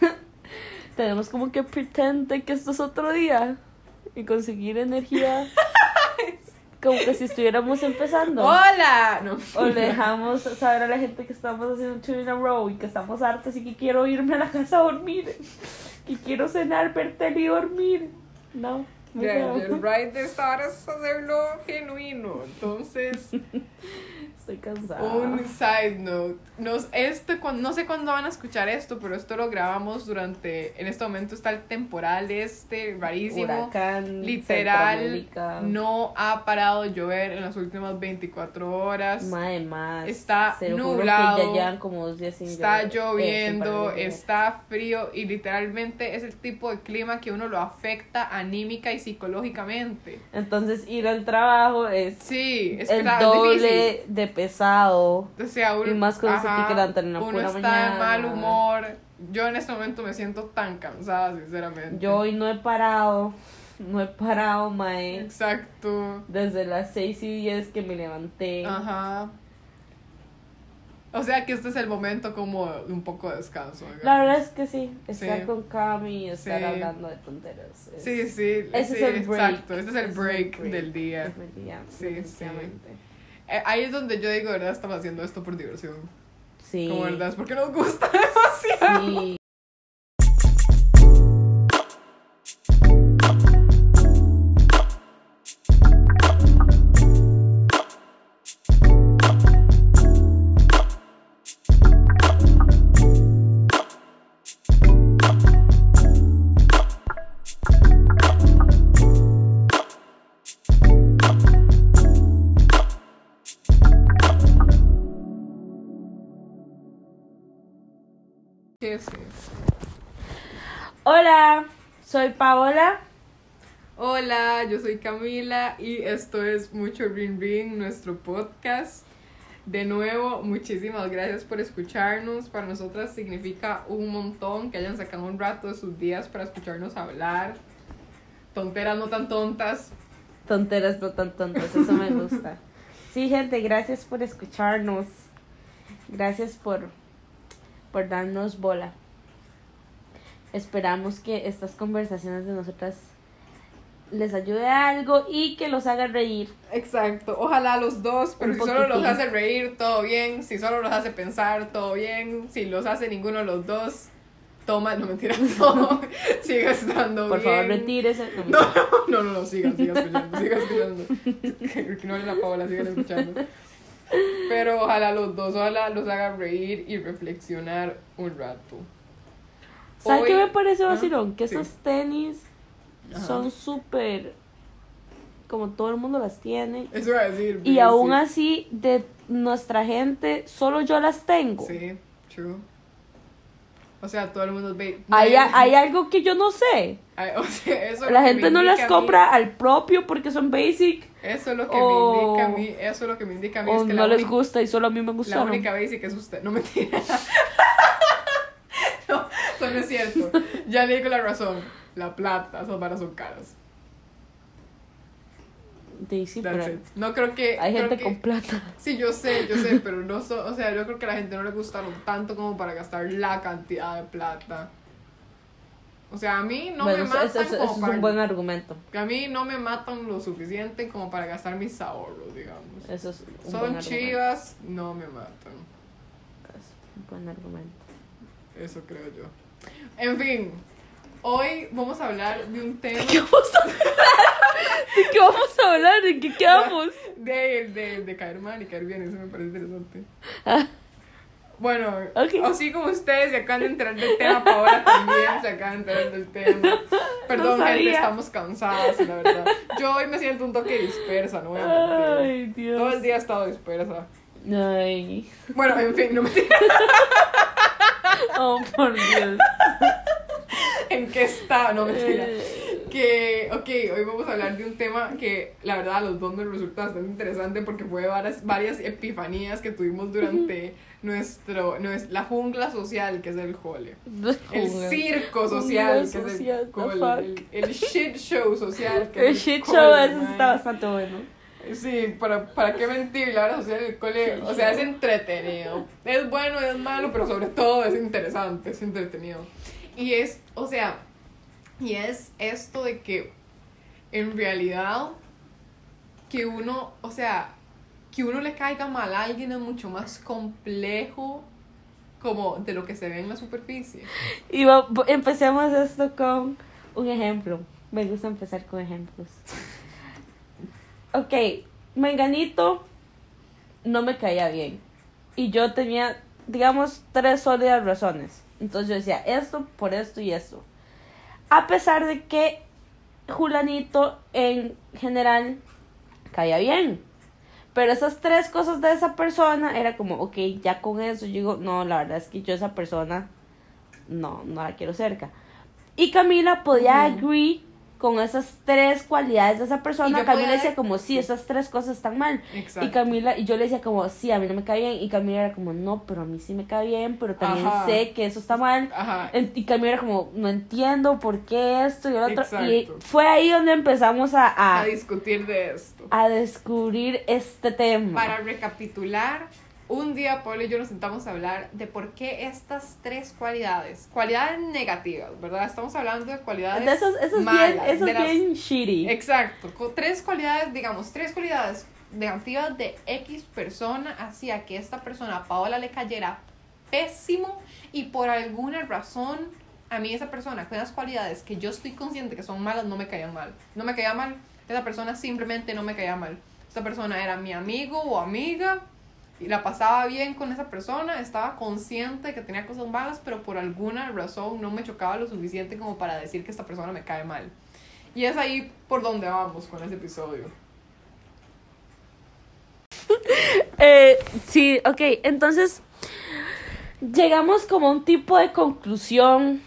tenemos como que pretend de que esto es otro día y conseguir energía como que si estuviéramos empezando. ¡Hola! No. O le dejamos saber a la gente que estamos haciendo un two in a row y que estamos hartos y que quiero irme a la casa a dormir. Que quiero cenar, ver tele y dormir. No. feo. el ride de esta hora es hacerlo genuino. Entonces, Estoy cansada. un side note. Nos, este, no sé cuándo van a escuchar esto, pero esto lo grabamos durante. En este momento está el temporal este, rarísimo. Huracán, Literal, no ha parado de llover en las últimas 24 horas. Mae, más. Está nublado, ya llevan como dos días sin Está llover. lloviendo, Eh, está frío y literalmente es el tipo de clima que uno lo afecta anímica y psicológicamente. Entonces ir al trabajo es Sí, es, el difícil. doble de pesado. O sea, uno, Y más con ese ajá, que levantan en la uno pura está mañana. de mal humor. Yo en este momento me siento tan cansada, sinceramente. Yo hoy no he parado. No he parado, mae. Exacto. Desde las 6 y 10 que me levanté. Ajá. O sea que este es el momento como de un poco de descanso. digamos. La verdad es que sí. Estar Sí. con Cami y estar Sí. hablando de tonteras. es- Sí, sí, Ese sí, es el break. exacto. Este es el break, del día. Definitivamente. Sí, sí. Eh, ahí es donde yo digo, ¿verdad? Estamos haciendo esto por diversión. Sí. Como verdad, es porque nos gusta demasiado. Sí. Paola. Hola, yo soy Camila y esto es Mucho Ring Ring, nuestro podcast. De nuevo, muchísimas gracias por escucharnos. Para nosotras significa un montón que hayan sacado un rato de sus días para escucharnos hablar. Tonteras no tan tontas. Tonteras no tan tontas, eso me gusta. Sí, gente, gracias por escucharnos. Gracias por, por darnos bola. Esperamos que estas conversaciones de nosotras les ayude a algo y que los haga reír. Exacto, ojalá los dos, pero Un si solo los hace reír, todo bien. Si solo los hace pensar, todo bien. Si los hace ninguno de los dos, toma, no mentira, no. Sigue estando Por bien. favor, retírese. No, no, no, no, sigan, sigan escuchando, sigan escuchando. No la Paola, sigan escuchando. Pero ojalá los dos, ojalá los haga reír y reflexionar un rato. ¿Sabe Hoy- qué me parece Ah, vacilón? Que sí. esos tenis Ajá. son súper... Como todo el mundo las tiene. Eso iba a decir. Y sí. aún así, de nuestra gente, solo yo las tengo. Sí, true. O sea, todo el mundo ve. Hay, hay algo que yo no sé. Ay, o sea, eso es La gente no las compra al propio porque son basic Eso es lo que o- me indica a mí. Eso es lo que me indica a mí. es que no la les gusta y solo a mí me La gustaron. única basic es usted. No mentira. eso no es cierto. Ya le digo la razón. La plata, esas varas son caras. Pero it. No creo que. hay creo gente que- con plata. Sí, yo sé, yo sé, pero no so, o sea, yo creo que a la gente no le gustaron tanto como para gastar la cantidad de plata. O sea, a mí no bueno, me eso, matan eso- eso como es para, un buen argumento. que a mí no me matan lo suficiente como para gastar mis ahorros, digamos. Eso es un buen Son chivas, no me matan. Es un buen argumento. Eso creo yo. En fin, hoy vamos a hablar de un tema ¿Qué vamos a hablar? ¿De qué vamos a hablar? ¿De qué quedamos? de, de, de caer mal y caer bien, eso me parece interesante. Ah. Bueno, Ok. así como ustedes se acaban de enterar del tema, Paola también se acaban de enterar del tema. Perdón, No gente, estamos cansadas, la verdad. Yo hoy me siento un toque dispersa, no voy a mentir. Ay, Dios. Todo el día he estado dispersa. Ay. Bueno, en fin, no me Oh, por Dios. en qué estaba, no mentira. Eh, Que, ok, hoy vamos a hablar de un tema que la verdad a los dos nos resulta bastante interesante porque fue varias, varias epifanías que tuvimos durante nuestro, nues- la jungla social que es el jole. El circo social que es el. El, el shit show social que El es shit cole, show está bastante bueno. Sí, ¿para, para qué mentir? La hora social en el cole, o sea, es entretenido. Es bueno, es malo, pero sobre todo es interesante, es entretenido. Y es, o sea, y es esto de que en realidad que uno, o sea, que uno le caiga mal a alguien es mucho más complejo como de lo que se ve en la superficie. Y empecemos esto con un ejemplo. Me gusta empezar con ejemplos. Ok, Menganito no me caía bien. Y yo tenía, digamos, tres sólidas razones. Entonces yo decía, esto, por esto y esto. A pesar de que Julanito en general caía bien. Pero esas tres cosas de esa persona era como, ok, ya con eso yo digo, no, la verdad es que yo esa persona no, no la quiero cerca. Y Camila podía Ujú. agree con esas tres cualidades de esa persona. Camila decía como, sí, esas tres cosas están mal. Exacto. Y Camila, y yo le decía como, sí, a mí no me cae bien. Y Camila era como, no, pero a mí sí me cae bien, pero también Ajá. sé que eso está mal. Ajá. Y Camila era como, no entiendo por qué esto y lo otro. Y fue ahí donde empezamos a, a, A discutir de esto. a descubrir este tema. Para recapitular, un día Pablo y yo nos sentamos a hablar de por qué estas tres cualidades, cualidades negativas, ¿verdad? Estamos hablando de cualidades De esos, esos malas, bien, esos de las- bien shitty. Exacto, con tres cualidades, digamos, tres cualidades negativas de X persona hacía que esta persona, a Paola, le cayera pésimo y por alguna razón a mí esa persona con esas cualidades que yo estoy consciente que son malas no me caían mal. No me caía mal, esa persona simplemente no me caía mal. Esta persona era mi amigo o amiga y la pasaba bien con esa persona, estaba consciente de que tenía cosas malas, pero por alguna razón no me chocaba lo suficiente como para decir que esta persona me cae mal. Y es ahí por donde vamos con ese episodio. Eh, sí, ok, entonces llegamos como a un tipo de conclusión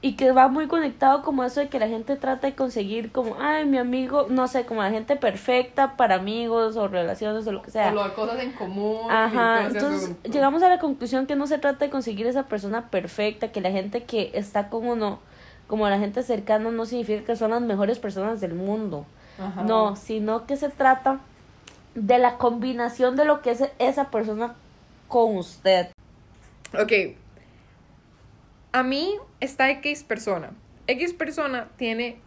y que va muy conectado como eso de que la gente trata de conseguir como, ay, mi amigo, no sé, como la gente perfecta para amigos o relaciones o lo que sea. O lo cosas en común. Ajá, entonces llegamos a la conclusión que no se trata de conseguir esa persona perfecta, que la gente que está con uno, como la gente cercana, no significa que son las mejores personas del mundo. Ajá. No, sino que se trata de la combinación de lo que es esa persona con usted. Ok. A mí está X persona. X persona tiene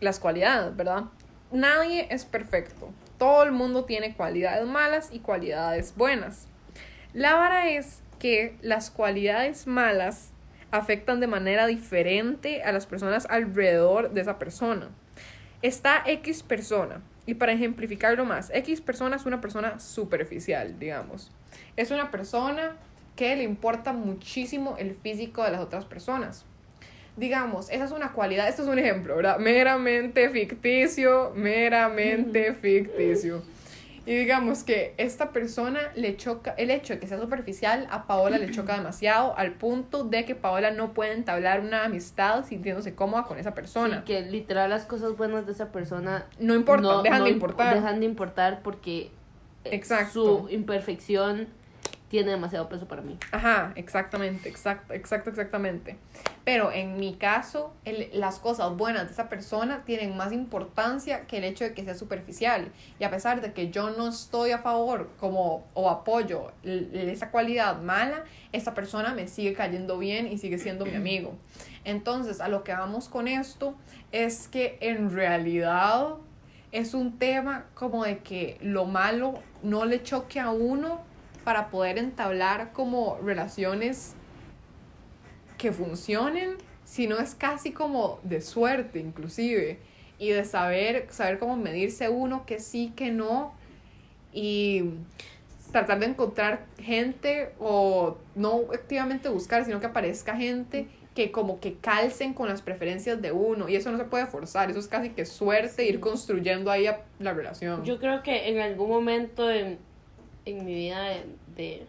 las cualidades, ¿verdad? Nadie es perfecto. Todo el mundo tiene cualidades malas y cualidades buenas. La vara es que las cualidades malas afectan de manera diferente a las personas alrededor de esa persona. Está X persona, y para ejemplificarlo más, X persona es una persona superficial, digamos. Es una persona que le importa muchísimo el físico de las otras personas. Digamos, esa es una cualidad, esto es un ejemplo, ¿verdad? Meramente ficticio, meramente ficticio. Y digamos que esta persona le choca, el hecho de que sea superficial a Paola le choca demasiado al punto de que Paola no puede entablar una amistad sintiéndose cómoda con esa persona. Sí, que literal las cosas buenas de esa persona No importa, no- dejan no de imp- importar. Dejan de importar porque eh, Exacto. su imperfección tiene demasiado peso para mí. Ajá, exactamente, exacto, exacto, exactamente. Pero en mi caso, las cosas buenas de esa persona tienen más importancia que el hecho de que sea superficial. Y a pesar de que yo no estoy a favor como o apoyo esa cualidad mala, esa persona me sigue cayendo bien y sigue siendo mi amigo. Entonces, a lo que vamos con esto es que en realidad es un tema como de que lo malo no le choque a uno para poder entablar como relaciones que funcionen, sino es casi como de suerte inclusive y de saber saber cómo medirse uno que sí, que no y tratar de encontrar gente o no activamente buscar, sino que aparezca gente que como que calcen con las preferencias de uno y eso no se puede forzar, eso es casi que suerte ir construyendo ahí a- la relación. Yo creo que en algún momento en, en mi vida de, de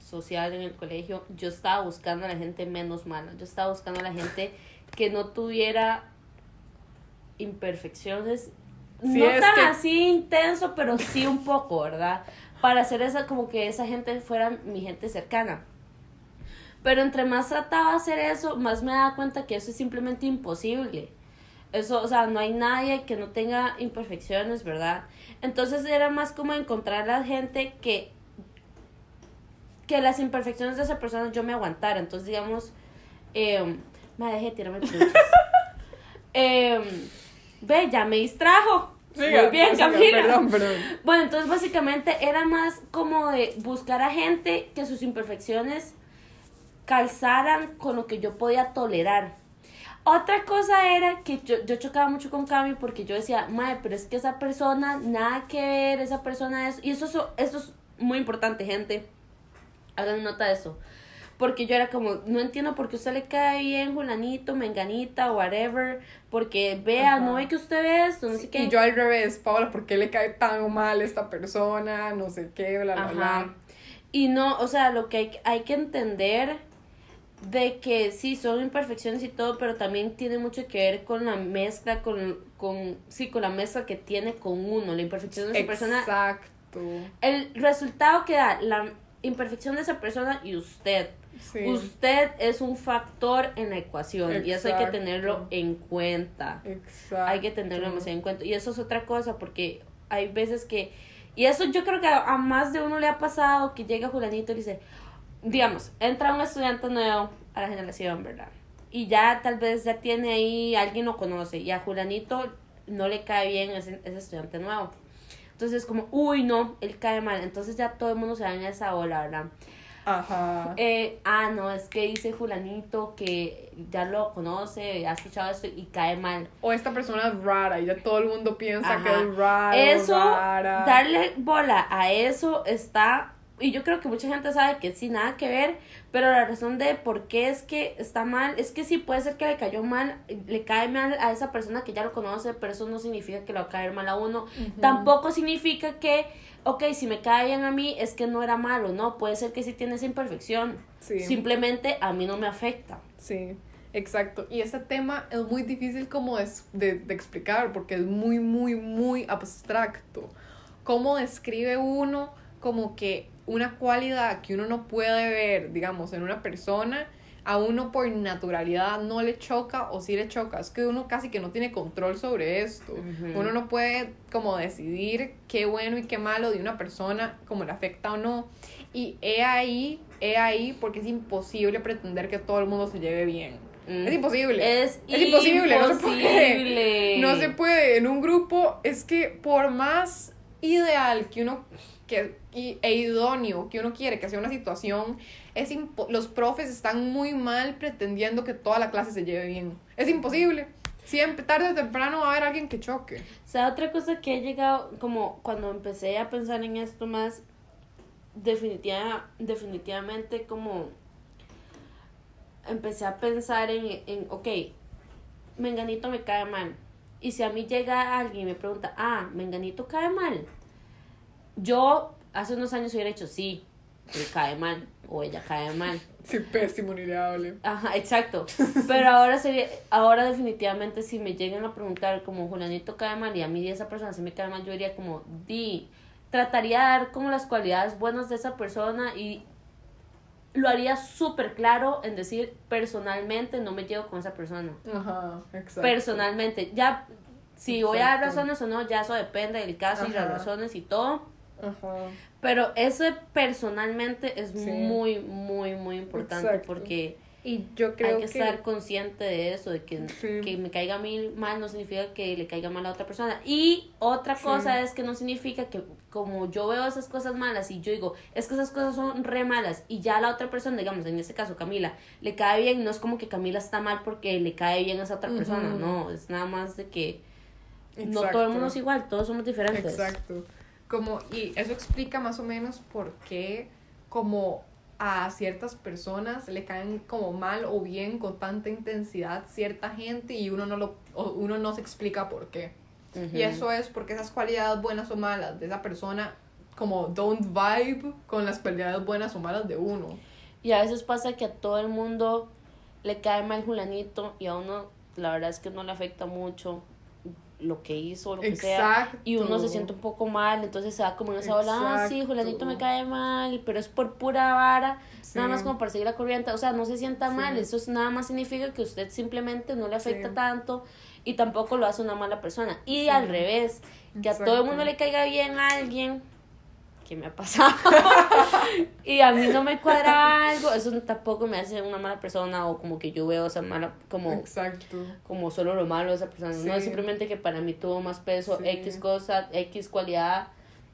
social en el colegio, yo estaba buscando a la gente menos mala. Yo estaba buscando a la gente que no tuviera imperfecciones. Sí, no tan que- así intenso, pero sí un poco, ¿verdad? Para hacer esa, como que esa gente fuera mi gente cercana. Pero entre más trataba de hacer eso, más me daba cuenta que eso es simplemente imposible. Eso, o sea, no hay nadie que no tenga imperfecciones, ¿verdad? Entonces era más como encontrar a la gente que que las imperfecciones de esa persona yo me aguantara. Entonces, digamos, eh, me dejé tirarme eh, ve, ya me distrajo. Siga, Muy bien, siga, Camila. Perdón, perdón. Bueno, entonces básicamente era más como de buscar a gente que sus imperfecciones calzaran con lo que yo podía tolerar. Otra cosa era que yo, yo chocaba mucho con Cami porque yo decía, madre, pero es que esa persona, nada que ver, esa persona es... Y eso, eso, eso es muy importante, gente. Hagan nota de eso. Porque yo era como, no entiendo por qué usted le cae bien, Julanito, Menganita, whatever. Porque vea, Ajá. no ve que usted ve esto, no sé qué. Y yo al revés, Paola, ¿por qué le cae tan mal esta persona? No sé qué, bla, bla, Ajá. bla. Y no, o sea, lo que hay, hay que entender de que sí, son imperfecciones y todo, pero también tiene mucho que ver con la mezcla, con, con sí, con la mezcla que tiene con uno, la imperfección de esa persona. Exacto. El resultado que da la imperfección de esa persona y usted. Sí. Usted es un factor en la ecuación y eso hay que tenerlo en cuenta Exacto. hay que tenerlo demasiado en cuenta. Y eso es otra cosa, porque hay veces que. Y eso yo creo que a, a más de uno le ha pasado que llega Julanito y le dice. Digamos, entra un estudiante nuevo a la generación, ¿verdad? Y ya tal vez ya tiene ahí, alguien lo conoce, y a Julanito no le cae bien ese, ese estudiante nuevo. Entonces, como, uy, no, él cae mal. Entonces ya todo el mundo se va en esa ola, ¿verdad? Ajá. Eh, ah, no, es que dice Julanito que ya lo conoce, ha escuchado esto y cae mal. O esta persona es rara y ya todo el mundo piensa Ajá. que es raro. eso, rara. darle bola a eso está, y yo creo que mucha gente sabe que sí, nada que ver, pero la razón de por qué es que está mal, es que sí puede ser que le cayó mal, le cae mal a esa persona que ya lo conoce, pero eso no significa que le va a caer mal a uno. Tampoco significa que, ok, si me cae bien a mí, es que no era malo, no, puede ser que sí tiene esa imperfección. Sí. Simplemente a mí no me afecta. Sí, exacto. Y este tema es muy difícil como de, de, de explicar porque es muy, muy, muy abstracto. ¿Cómo describe uno como que una cualidad que uno no puede ver, digamos, en una persona, a uno por naturalidad no le choca o sí le choca? Es que uno casi que no tiene control sobre esto. Uno no puede como decidir qué bueno y qué malo de una persona, como le afecta o no. Y he ahí, he ahí porque es imposible pretender que todo el mundo se lleve bien. Mm. Es imposible. Es, Es imposible, no se puede. imposible. No se puede. En un grupo es que por más ideal que uno que, y, e idóneo que uno quiere que sea una situación, es los profes están muy mal pretendiendo que toda la clase se lleve bien. Es imposible. Siempre, tarde o temprano va a haber alguien que choque. O sea, otra cosa que he llegado, como cuando empecé a pensar en esto más, definitiva, definitivamente como empecé a pensar en, en, ok, Menganito me cae mal. Y si a mí llega alguien y me pregunta, ah, Menganito cae mal, yo hace unos años hubiera dicho, sí, él cae mal, o ella cae mal. Sí, pésimo, ni le hable. Ajá, exacto. Pero ahora sería, ahora definitivamente si me llegan a preguntar como Julianito cae mal y a mí esa persona se me cae mal, yo diría como, di, trataría de dar como las cualidades buenas de esa persona y lo haría súper claro en decir personalmente no me llevo con esa persona. Ajá, exacto. Personalmente, ya, si voy a dar razones o no, ya eso depende del caso y las razones y todo. Ajá. Pero eso personalmente es Sí. muy, muy, muy importante Exacto. porque Y yo creo hay que, estar consciente de eso, de que, Sí. que me caiga a mí mal no significa que le caiga mal a otra persona. Y otra Sí. cosa es que no significa que como yo veo esas cosas malas y yo digo, es que esas cosas son re malas y ya la otra persona, digamos, en este caso Camila, le cae bien, no es como que Camila está mal porque le cae bien a esa otra persona, no, es nada más de que no todo el mundo es igual, todos somos diferentes. Exacto. Como, y eso explica más o menos por qué como a ciertas personas le caen como mal o bien con tanta intensidad cierta gente y uno no lo o uno no se explica por qué. Y eso es porque esas cualidades buenas o malas de esa persona como don't vibe con las cualidades buenas o malas de uno. Y a veces pasa que a todo el mundo le cae mal Julanito y a uno la verdad es que no le afecta mucho. Lo que hizo, lo que sea, y uno se siente un poco mal, entonces se va como en esa ola, ah, sí, Julianito me cae mal, pero es por pura vara, nada más como para seguir la corriente, o sea, no se sienta mal, eso nada más significa que usted simplemente no le afecta tanto y tampoco lo hace una mala persona. Y al revés, que a todo el mundo le caiga bien a alguien que me ha pasado y a mí no me cuadra algo, eso tampoco me hace una mala persona o como que yo veo esa mala, como, Exacto. como solo lo malo de esa persona. No, es simplemente que para mí tuvo más peso X cosa, X cualidad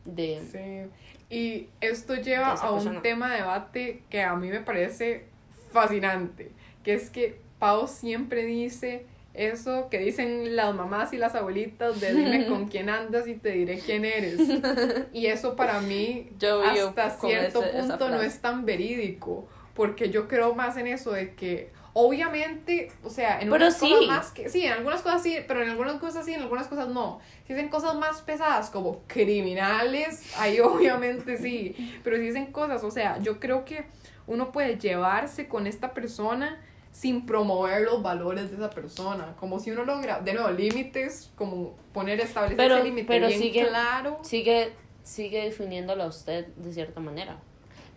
de... Sí. Y esto lleva a un tema de debate que a mí me parece fascinante, que es que Pau siempre dice eso que dicen las mamás y las abuelitas de dime con quién andas y te diré quién eres. Y eso para mí hasta cierto punto no es tan verídico, porque yo creo más en eso de que obviamente, o sea, en algunas cosas más que sí, en algunas cosas sí, pero en algunas cosas sí, en algunas cosas no. Si dicen cosas más pesadas como criminales, ahí obviamente sí, pero si dicen cosas, o sea, yo creo que uno puede llevarse con esta persona sin promover los valores de esa persona. Como si uno logra, de nuevo, límites, como poner, establecer pero, ese límite bien sigue, claro. Sigue, sigue definiéndolo a usted de cierta manera.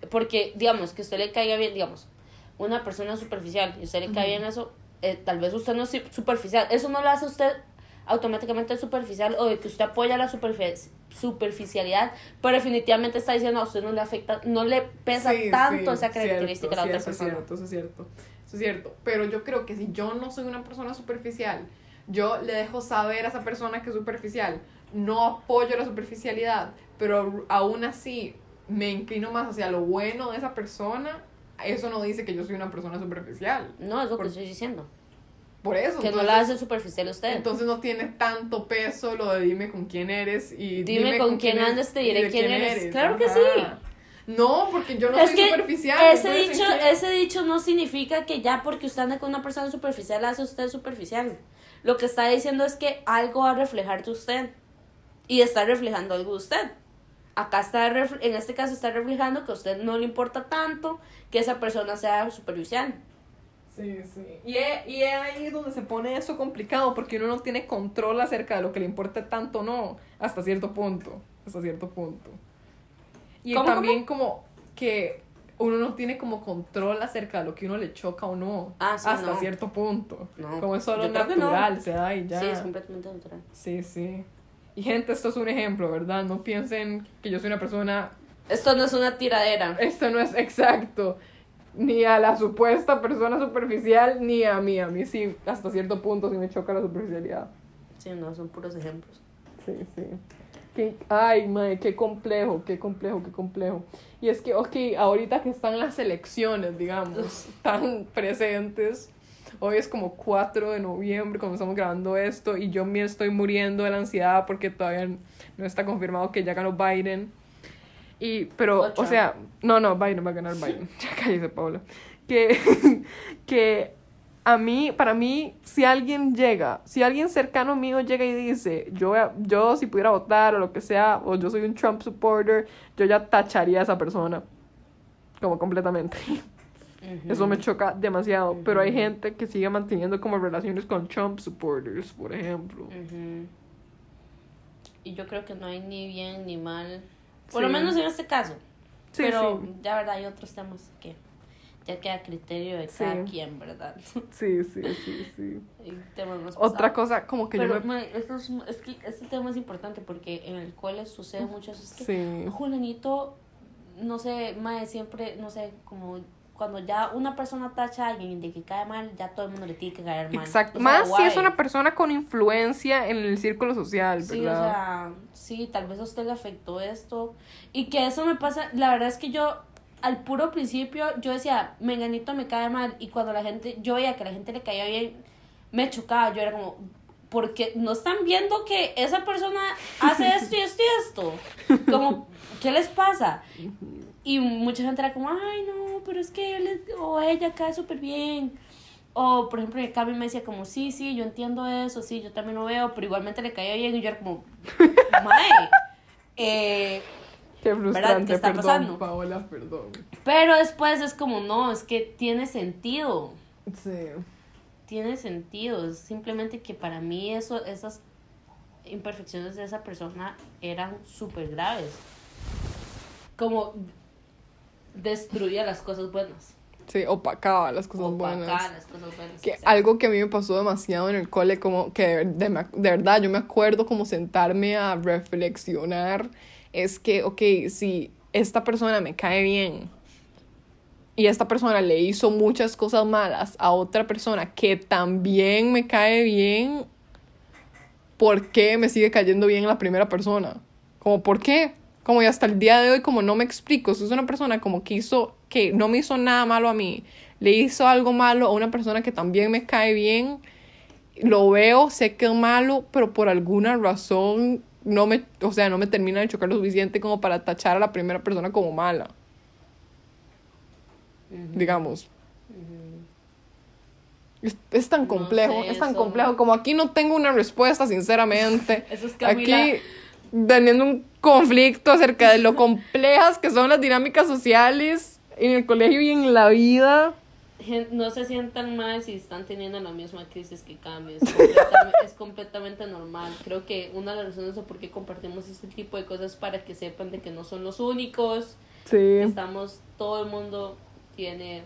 Porque, digamos, que usted le caiga bien, digamos, una persona superficial y usted le cae bien eso, eh, tal vez usted no es superficial. Eso no lo hace usted automáticamente superficial o de que usted apoya la superficialidad, pero definitivamente está diciendo a usted no le afecta, no le pesa tanto esa característica a la otra persona. Cierto, eso es cierto. Eso es cierto. Pero yo creo que si yo no soy una persona superficial, yo le dejo saber a esa persona que es superficial. No apoyo la superficialidad, pero aún así me inclino más hacia lo bueno de esa persona. Eso no dice que yo soy una persona superficial. No, es lo que estoy diciendo. Por eso. Que no la hace superficial usted. Entonces no tiene tanto peso lo de dime con quién eres y dime, con, quién, andas, te diré quién, eres. Claro que sí. No, porque yo no soy superficial. Ese dicho, ese dicho no significa que ya porque usted anda con una persona superficial hace usted superficial. Lo que está diciendo es que algo va a reflejar de usted. Y está reflejando algo de usted. Acá está, en este caso está reflejando que a usted no le importa tanto que esa persona sea superficial. Sí, sí. Y es, y es ahí donde se pone eso complicado, porque uno no tiene control acerca de lo que le importa tanto o no, hasta cierto punto. Hasta cierto punto. Y también como que uno no tiene como control acerca de lo que uno le choca o no. Ah, hasta cierto punto. Como es solo natural, se da y ya. Sí, es completamente natural. Sí, sí. Y gente, esto es un ejemplo, ¿verdad? No piensen que yo soy una persona... Esto no es una tiradera. Esto no es exacto. Ni a la supuesta persona superficial, ni a mí. A mí sí, hasta cierto punto sí me choca la superficialidad. Sí, no, son puros ejemplos. Sí, sí ay, madre, qué complejo, qué complejo, qué complejo. Y es que, ok, ahorita que están las elecciones, digamos, tan presentes, hoy es como 4 de noviembre cuando estamos grabando esto y yo me estoy muriendo de la ansiedad porque todavía no está confirmado que ya ganó Biden. Y, pero, o sea, no, no, Biden va a ganar Biden. ya cállese, Paula. Que, que a mí, para mí, si alguien llega, si alguien cercano mío llega y dice, yo, yo si pudiera votar o lo que sea, o yo soy un Trump supporter, yo ya tacharía a esa persona. Como completamente. Eso me choca demasiado. Pero hay gente que sigue manteniendo como relaciones con Trump supporters, por ejemplo. Y yo creo que no hay ni bien ni mal. Por lo menos en este caso. pero ya verdad hay otros temas que ya queda criterio de cada quien, ¿verdad? Sí, sí, sí, sí. Otra cosa, como que yo me... esto es, es, que este tema es importante porque en el cole sucede mucho eso. Es que sí. Julianito, no sé, mae, siempre, no sé, como cuando ya una persona tacha a alguien de que cae mal, ya todo el mundo le tiene que caer mal. Exacto. Más si es una persona con influencia en el círculo social, ¿verdad? Sí, o sea, sí, tal vez a usted le afectó esto. Y que eso me pasa, la verdad es que yo al puro principio yo decía, Menganito me cae mal y cuando la gente, yo veía que la gente le caía bien, me chocaba, yo era como, porque no están viendo que esa persona hace esto y esto y esto. Como, ¿qué les pasa? Y mucha gente era como, ay, no, pero es que él o ella cae súper bien. O, por ejemplo, Cami me decía como, sí, sí, yo entiendo eso, sí, yo también lo veo, pero igualmente le caía bien. Y yo era como, mae, eh, Qué frustrante, está perdón, pasando? Paola, perdón. Pero después es como, no, es que tiene sentido. Sí. Tiene sentido, es simplemente que para mí eso, esas imperfecciones de esa persona eran súper graves. Como destruía las cosas buenas. Sí, opacaba las cosas Opacaba buenas. las cosas buenas. Que algo que a mí me pasó demasiado en el cole, como que de, de- de verdad yo me acuerdo como sentarme a reflexionar, es que, ok, si esta persona me cae bien y esta persona le hizo muchas cosas malas a otra persona que también me cae bien, ¿por qué me sigue cayendo bien la primera persona? Como, ¿por qué? Como y hasta el día de hoy, como no me explico, si es una persona como que que no me hizo nada malo a mí, le hizo algo malo a una persona que también me cae bien, lo veo, sé que es malo, pero por alguna razón no me, o sea, no me termina de chocar lo suficiente como para tachar a la primera persona como mala, digamos. Es, es tan No complejo, sé, es tan eso- complejo. Como aquí no tengo una respuesta, sinceramente. Eso es Camila. Aquí teniendo un conflicto acerca de lo complejas que son las dinámicas sociales en el colegio y en la vida. No se sientan mal si están teniendo la misma crisis que Cami. Es completamente, es completamente normal. Creo que una de las razones de por qué compartimos este tipo de cosas es para que sepan de que no son los únicos. Sí. Estamos, todo el mundo tiene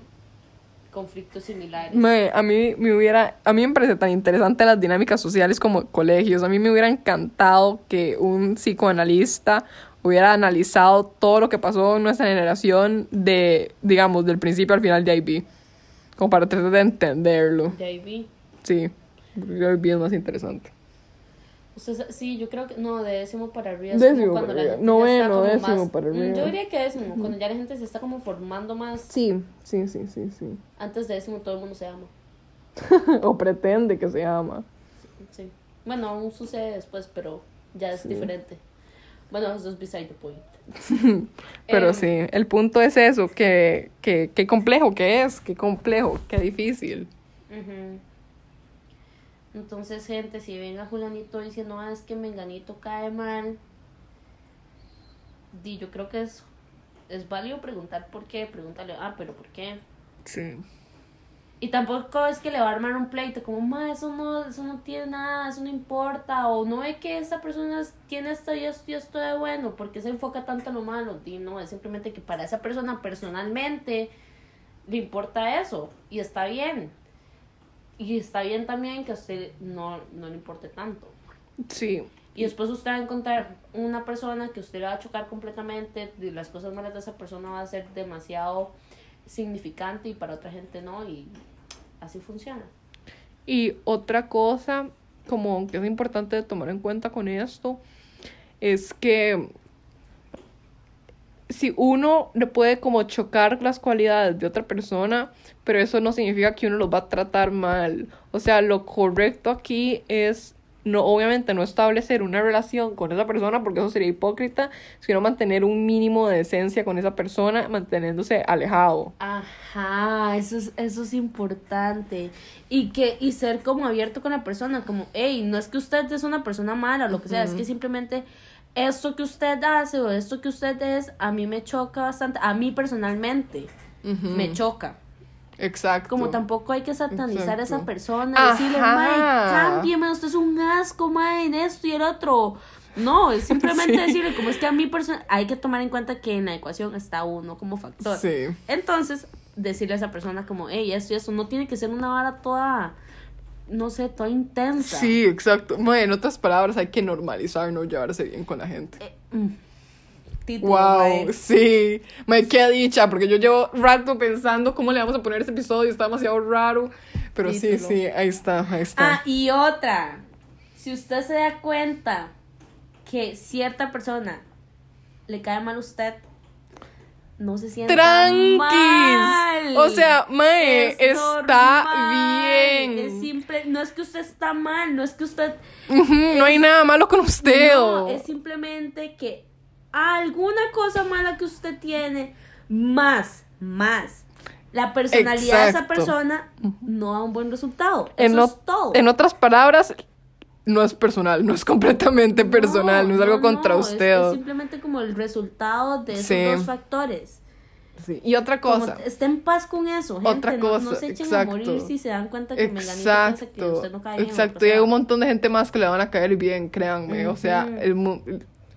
conflictos similares. Me- a mí me hubiera, a mí me parece tan interesante las dinámicas sociales como colegios. A mí me hubiera encantado que un psicoanalista hubiera analizado todo lo que pasó en nuestra generación de, digamos, del principio al final de IB. Como para tratar de entenderlo. Vi. Sí, IB es más interesante. Usted sí, yo creo que no, de décimo para arriba. es Décimo cuando para arriba. Noveno, décimo más- para arriba. Yo diría que décimo, cuando ya la gente se está como formando más. Sí, sí, sí, sí, sí. Antes de décimo todo el mundo se ama. o pretende que se ama. Sí. Bueno, aún sucede después, pero ya es Sí. diferente. Bueno, eso es beside the point. Pero Em, sí, el punto es eso, que, que, qué complejo que es, qué complejo, qué difícil. Entonces, gente, si ven a Julianito diciendo, ah, es que Menganito cae mal, di, yo creo que es, es válido preguntar por qué, pregúntale, ah, pero ¿por qué? Sí. Y tampoco es que le va a armar un pleito, como, ma, eso no, eso no tiene nada, eso no importa, o no ve que esta persona tiene esto y esto y esto de bueno, porque se enfoca tanto en lo malo, y no, es simplemente que para esa persona personalmente le importa eso, y está bien. Y está bien también que a usted no, no le importe tanto. Sí, Y después usted va a encontrar una persona que usted le va a chocar completamente, y las cosas malas de esa persona va a ser demasiado significante y para otra gente no, y así funciona. Y otra cosa, como que es importante tomar en cuenta con esto, es que si uno le puede como chocar las cualidades de otra persona, pero eso no significa que uno los va a tratar mal. O sea, lo correcto aquí es no obviamente no establecer una relación con esa persona porque eso sería hipócrita, sino mantener un mínimo de decencia con esa persona, manteniéndose alejado. Ajá, eso es, eso es importante. Y que, y ser como abierto con la persona, como, hey, no es que usted es una persona mala o lo que sea, es que simplemente esto que usted hace o esto que usted es, a mí me choca bastante, a mí personalmente me choca. Exacto. Como tampoco hay que satanizar a esa persona, decirle, Ajá. mae, cámbiame, usted es un asco, mae, en esto y el otro. No, es simplemente Sí. decirle, como es que a mí persona, hay que tomar en cuenta que en la ecuación está uno como factor. Sí. Entonces, decirle a esa persona como, hey, esto y eso, no tiene que ser una vara toda, no sé, toda intensa. Sí, exacto. Mae, en otras palabras, hay que normalizar no llevarse bien con la gente. Eh, mm. Título, Wow, mae. sí. Me queda dicha, porque yo llevo rato pensando cómo le vamos a poner ese episodio, está demasiado raro. Pero sí, Título. sí, ahí está, ahí está. Ah, y otra. Si usted se da cuenta que cierta persona le cae mal a usted, no se sienta Tranquis. mal. O sea, mae, Es está normal. bien. Es simple, no es que usted está mal, no es que usted no hay nada malo con usted. No, es simplemente que alguna cosa mala que usted tiene, más, más. La personalidad de esa Exacto. persona no da un buen resultado. en, Eso es todo. en otras palabras, no es personal, no es completamente personal, no, es algo contra no, es- usted. Es, simplemente como el resultado de esos Sí. dos factores. Sí. Y otra cosa. Como, esté en paz con eso, gente. Otra no- cosa, No, se echen exacto. a morir si se dan cuenta que Menganito piensa que Exacto, usted no cae bien. exacto. o Y hay un montón de gente más que le van a caer bien, créanme. O sea, el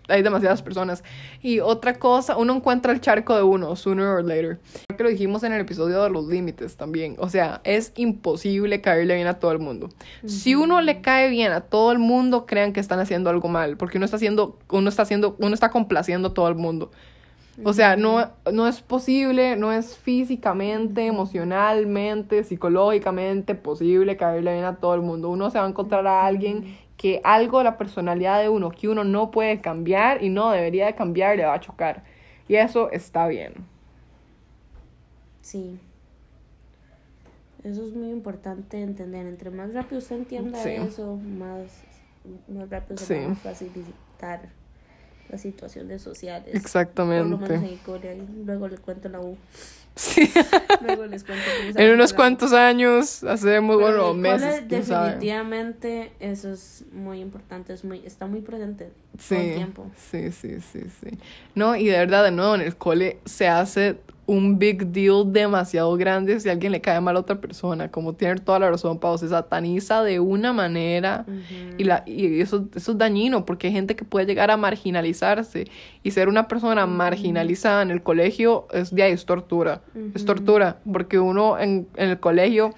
hay demasiadas personas. Y otra cosa, uno encuentra el charco de uno, sooner or later. Creo que lo dijimos en el episodio de los límites también. O sea, es imposible caerle bien a todo el mundo. Si uno le cae bien a todo el mundo, crean que están haciendo algo mal, porque uno está haciendo, uno está haciendo, uno está complaciendo a todo el mundo. O sea, no, no es posible, no es físicamente, emocionalmente, psicológicamente posible caerle bien a todo el mundo. Uno se va a encontrar a alguien que algo de la personalidad de uno que uno no puede cambiar y no debería de cambiar le va a chocar. Y eso está bien. Sí. Eso es muy importante entender. Entre más rápido usted entienda Sí. eso, más, más rápido se Sí. va a facilitar las situaciones sociales. Por lo menos Exactamente. en Corea. Luego le cuento la U. Sí. Luego les cuento En unos cuantos años, hacemos, Pero bueno, en el cole, meses, sabe. definitivamente eso es muy importante, es muy, está muy presente todo el Sí, tiempo. sí, sí, sí, sí. No, y de verdad, de nuevo, en el cole se hace un big deal demasiado grande si a alguien le cae mal a otra persona. Como tiene toda la razón, Pau, se sataniza de una manera y, la, y eso, eso es dañino porque hay gente que puede llegar a marginalizarse y ser una persona marginalizada en el colegio es, de ahí, es tortura. Es tortura porque uno en, en el colegio,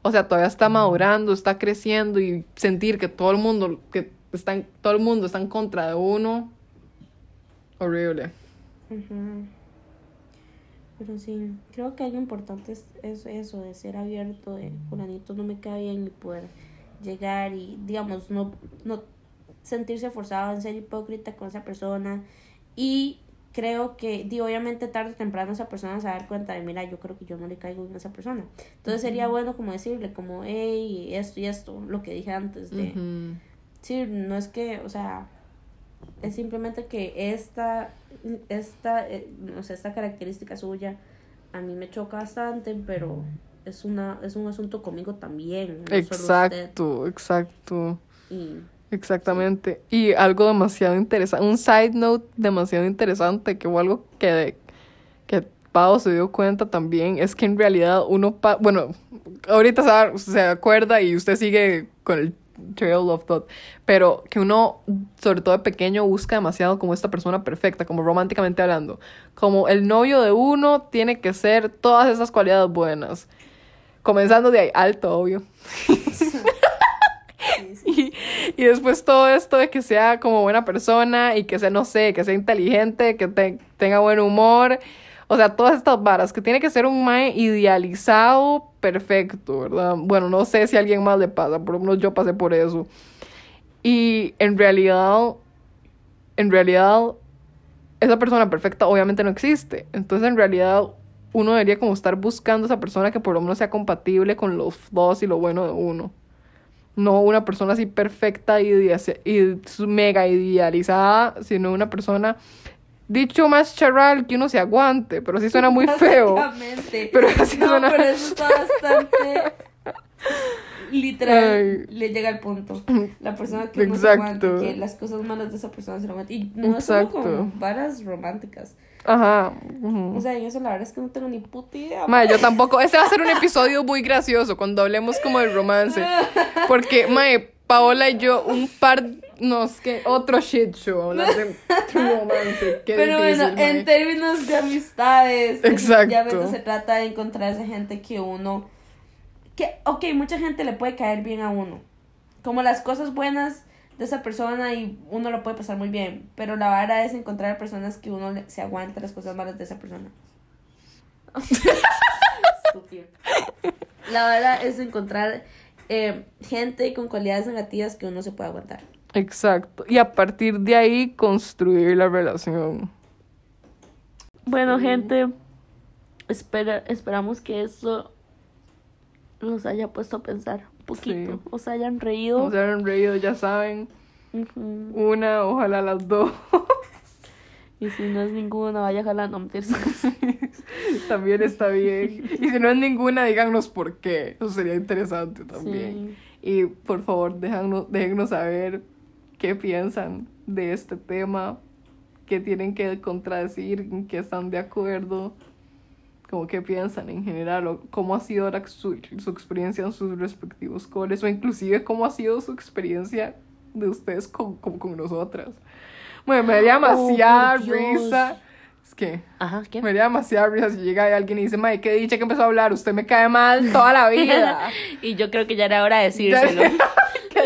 o sea, todavía está madurando, está creciendo y sentir que todo el mundo, que está en- todo el mundo está en contra de uno, horrible. Pero sí, creo que algo importante es, es eso, de ser abierto, de fulanito no me cae bien y poder llegar y, digamos, no, no sentirse forzado en ser hipócrita con esa persona. Y creo que, di, obviamente tarde o temprano esa persona se va a dar cuenta de, mira, yo creo que yo no le caigo bien a esa persona. Entonces sería bueno como decirle, como, hey, esto y esto, lo que dije antes de... Sí, no es que, o sea, es simplemente que esta, esta, eh, o sea, esta característica suya a mí me choca bastante, pero es una, es un asunto conmigo también. no solo usted. Exacto, exacto. Y Exactamente. Y algo demasiado interesante, un side note demasiado interesante, que fue algo que, que Pau se dio cuenta también, es que en realidad uno, pa- bueno, ahorita se, se acuerda y usted sigue con el trail of thought, pero que uno, sobre todo de pequeño, busca demasiado como esta persona perfecta, como románticamente hablando, como el novio de uno tiene que ser todas esas cualidades buenas. Comenzando de ahí, alto, obvio. Y, y después todo esto de que sea como buena persona y que sea, no sé, que sea inteligente, que te- tenga buen humor. O sea, todas estas varas, que tiene que ser un mae idealizado perfecto, ¿verdad? Bueno, no sé si a alguien más le pasa, por lo menos yo pasé por eso. Y en realidad, en realidad, esa persona perfecta obviamente no existe. Entonces, en realidad, uno debería como estar buscando esa persona que por lo menos sea compatible con los flaws y lo bueno de uno. No una persona así perfecta y, y mega idealizada, sino una persona, dicho más charral, que uno se aguante, pero sí suena muy feo. Pero así no, suena- pero eso está bastante literal. Ay. Le llega al punto. La persona que uno se Exacto. aguanta, que las cosas malas de esa persona se aguanta. Y no es solo Exacto. con varas románticas. Ajá. O sea, en eso la verdad es que no tengo ni puta idea. Mae, yo tampoco. Este va a ser un episodio muy gracioso cuando hablemos como del romance. Porque, mae, Paola y yo, un par. No, es que otro shit show. Hablar de romance. Qué Pero difícil, bueno, en términos de amistades, Exacto. definitivamente se trata de encontrar esa gente que uno. Que, ok, mucha gente le puede caer bien a uno. Como las cosas buenas de esa persona y uno lo puede pasar muy bien. Pero la vara es encontrar personas que uno le- se aguante las cosas malas de esa persona. Estúpido. La vara es encontrar eh, gente con cualidades negativas que uno se puede aguantar. Exacto. Y a partir de ahí construir la relación. Bueno, gente, espera, esperamos que esto los haya puesto a pensar un poquito. Sí. O se hayan reído. Se han reído, ya saben. Una, ojalá las dos. Y si no es ninguna, vaya jalando. también está bien. Y si no es ninguna, díganos por qué. Eso sería interesante también. Sí. Y por favor, déjanos, déjennos saber qué piensan de este tema, qué tienen que contradecir, en qué están de acuerdo. como qué piensan en general o cómo ha sido la, su, su experiencia en sus respectivos coles o inclusive cómo ha sido su experiencia de ustedes con, con, con nosotras. Bueno, me daría demasiada Oh, por Dios. risa. Es que Ajá, ¿qué? me daría demasiada risa si llega alguien y dice, Mae, qué dicha que empezó a hablar, usted me cae mal toda la vida. y yo creo que ya era hora de decírselo.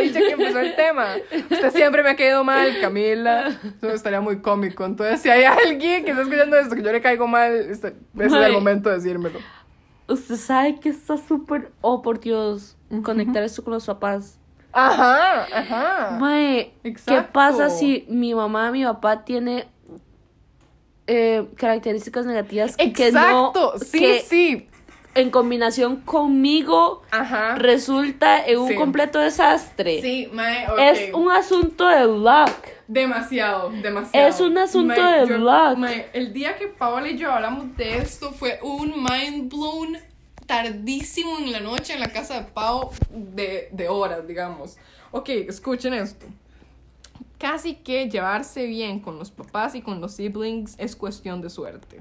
Qué dicha que empezó el tema. Usted siempre me ha caído mal, Camila. Eso estaría muy cómico. Entonces, si hay alguien que está escuchando esto que yo le caigo mal, este- ese es el momento de decírmelo. Usted sabe que está súper, oh por Dios, conectar esto con los papás. Ajá, ajá. Mae, ¿qué Exacto. pasa si mi mamá, mi papá tiene eh, características negativas que no, Exacto, sí, que sí. En combinación conmigo Ajá. resulta en un Sí. completo desastre? Sí, mae, ok. Es un asunto de luck. Demasiado, demasiado. Es un asunto Mae, de yo- luck. mae, el día que Paola y yo hablamos de esto fue un mind blown tardísimo en la noche en la casa de Pau de, de horas, digamos. Ok, escuchen esto. Casi que llevarse bien con los papás y con los siblings es cuestión de suerte.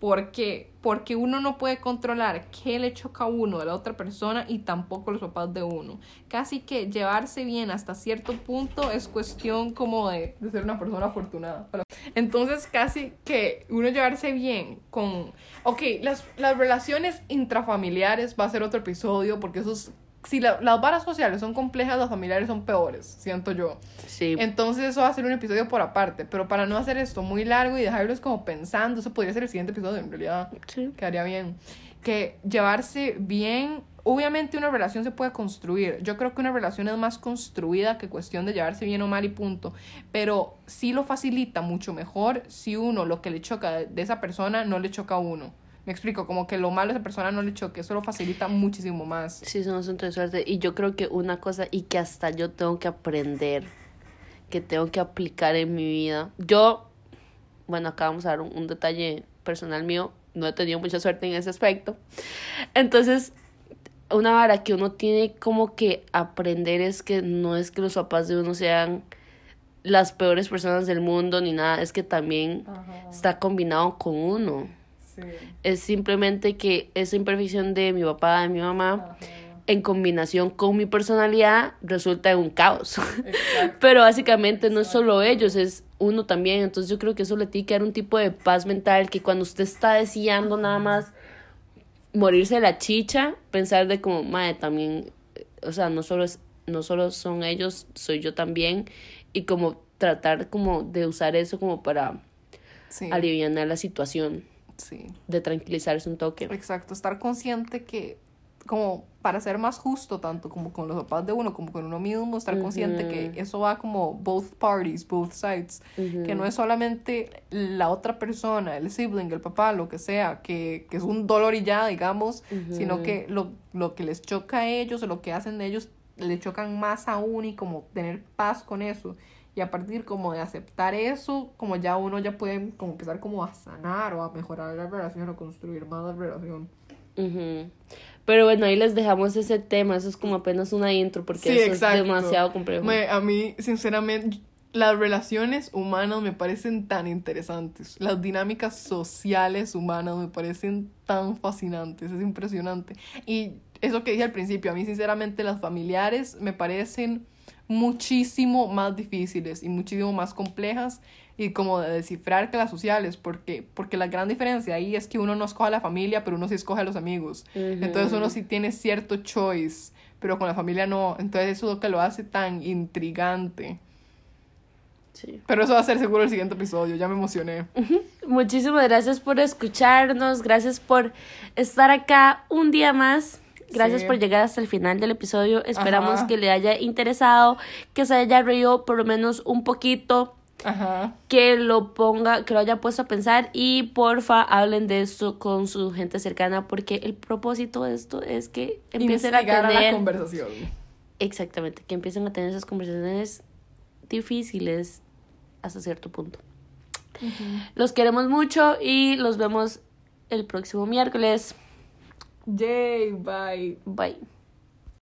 ¿Por qué? Porque uno no puede controlar qué le choca a uno de la otra persona y tampoco los papás de uno. Casi que llevarse bien hasta cierto punto es cuestión como de, de ser una persona afortunada. Entonces casi que uno llevarse bien con... Ok, las, las relaciones intrafamiliares va a ser otro episodio porque esos... Si la- las varas sociales son complejas, las familiares son peores, siento yo. Sí. Entonces eso va a ser un episodio por aparte, pero para no hacer esto muy largo y dejarlos como pensando, eso podría ser el siguiente episodio, en realidad sí. quedaría bien. Que llevarse bien, obviamente una relación se puede construir. Yo creo que una relación es más construida que cuestión de llevarse bien o mal y punto. Pero sí lo facilita mucho mejor si uno lo que le choca de, de esa persona no le choca a uno. Me explico, como que lo malo de esa persona no le choque, eso lo facilita muchísimo más. Sí, es un asunto de suerte. Y yo creo que una cosa, y que hasta yo tengo que aprender, que tengo que aplicar en mi vida. Yo, bueno, acá vamos a dar un, un detalle personal mío. No he tenido mucha suerte en ese aspecto. Entonces, una vara que uno tiene como que aprender es que no es que los papás de uno sean las peores personas del mundo ni nada, es que también está combinado con uno. Sí. Es simplemente que esa imperfección de mi papá, de mi mamá, en combinación con mi personalidad, resulta en un caos. Exacto. Pero básicamente no es solo ellos, es uno también. Entonces yo creo que eso le tiene que dar un tipo de paz mental que cuando usted está deseando nada más morirse de la chicha, pensar de como, madre, también, o sea, no solo, es, no solo son ellos, soy yo también. Y como tratar como de usar eso como para Sí. aliviar la situación, sí. de tranquilizarse un toque. Exacto, estar consciente que, como para ser más justo, tanto como con los papás de uno como con uno mismo, estar consciente que eso va como both parties, both sides, que no es solamente la otra persona, el sibling, el papá, lo que sea, que, que es un dolor y ya, digamos, sino que lo, lo que les choca a ellos o lo que hacen de ellos le chocan más aún y como tener paz con eso. Y a partir como de aceptar eso, como ya uno ya puede como empezar como a sanar o a mejorar la relación o construir más la relación. Ujú. Pero bueno, ahí les dejamos ese tema, eso es como apenas una intro porque eso es demasiado complejo. Me- a mí, sinceramente, las relaciones humanas me parecen tan interesantes. Las dinámicas sociales humanas me parecen tan fascinantes. Es impresionante. Y eso que dije al principio, a mí, sinceramente, las familiares me parecen muchísimo más difíciles y muchísimo más complejas y como de descifrar que las sociales, porque, porque la gran diferencia ahí es que uno no escoge a la familia, pero uno sí escoge a los amigos. Entonces uno sí tiene cierto choice, pero con la familia no. Entonces eso es lo que lo hace tan intrigante. Sí. Pero eso va a ser seguro el siguiente episodio, ya me emocioné. Muchísimas gracias por escucharnos, gracias por estar acá un día más. Gracias Sí. por llegar hasta el final del episodio. Esperamos Ajá. que le haya interesado, que se haya reído por lo menos un poquito, Ajá. que lo ponga, que lo haya puesto a pensar y porfa hablen de esto con su gente cercana porque el propósito de esto es que empiecen a tener la conversación. Exactamente, que empiecen a tener esas conversaciones difíciles hasta cierto punto. Los queremos mucho y los vemos el próximo miércoles. Yay, bye. Bye.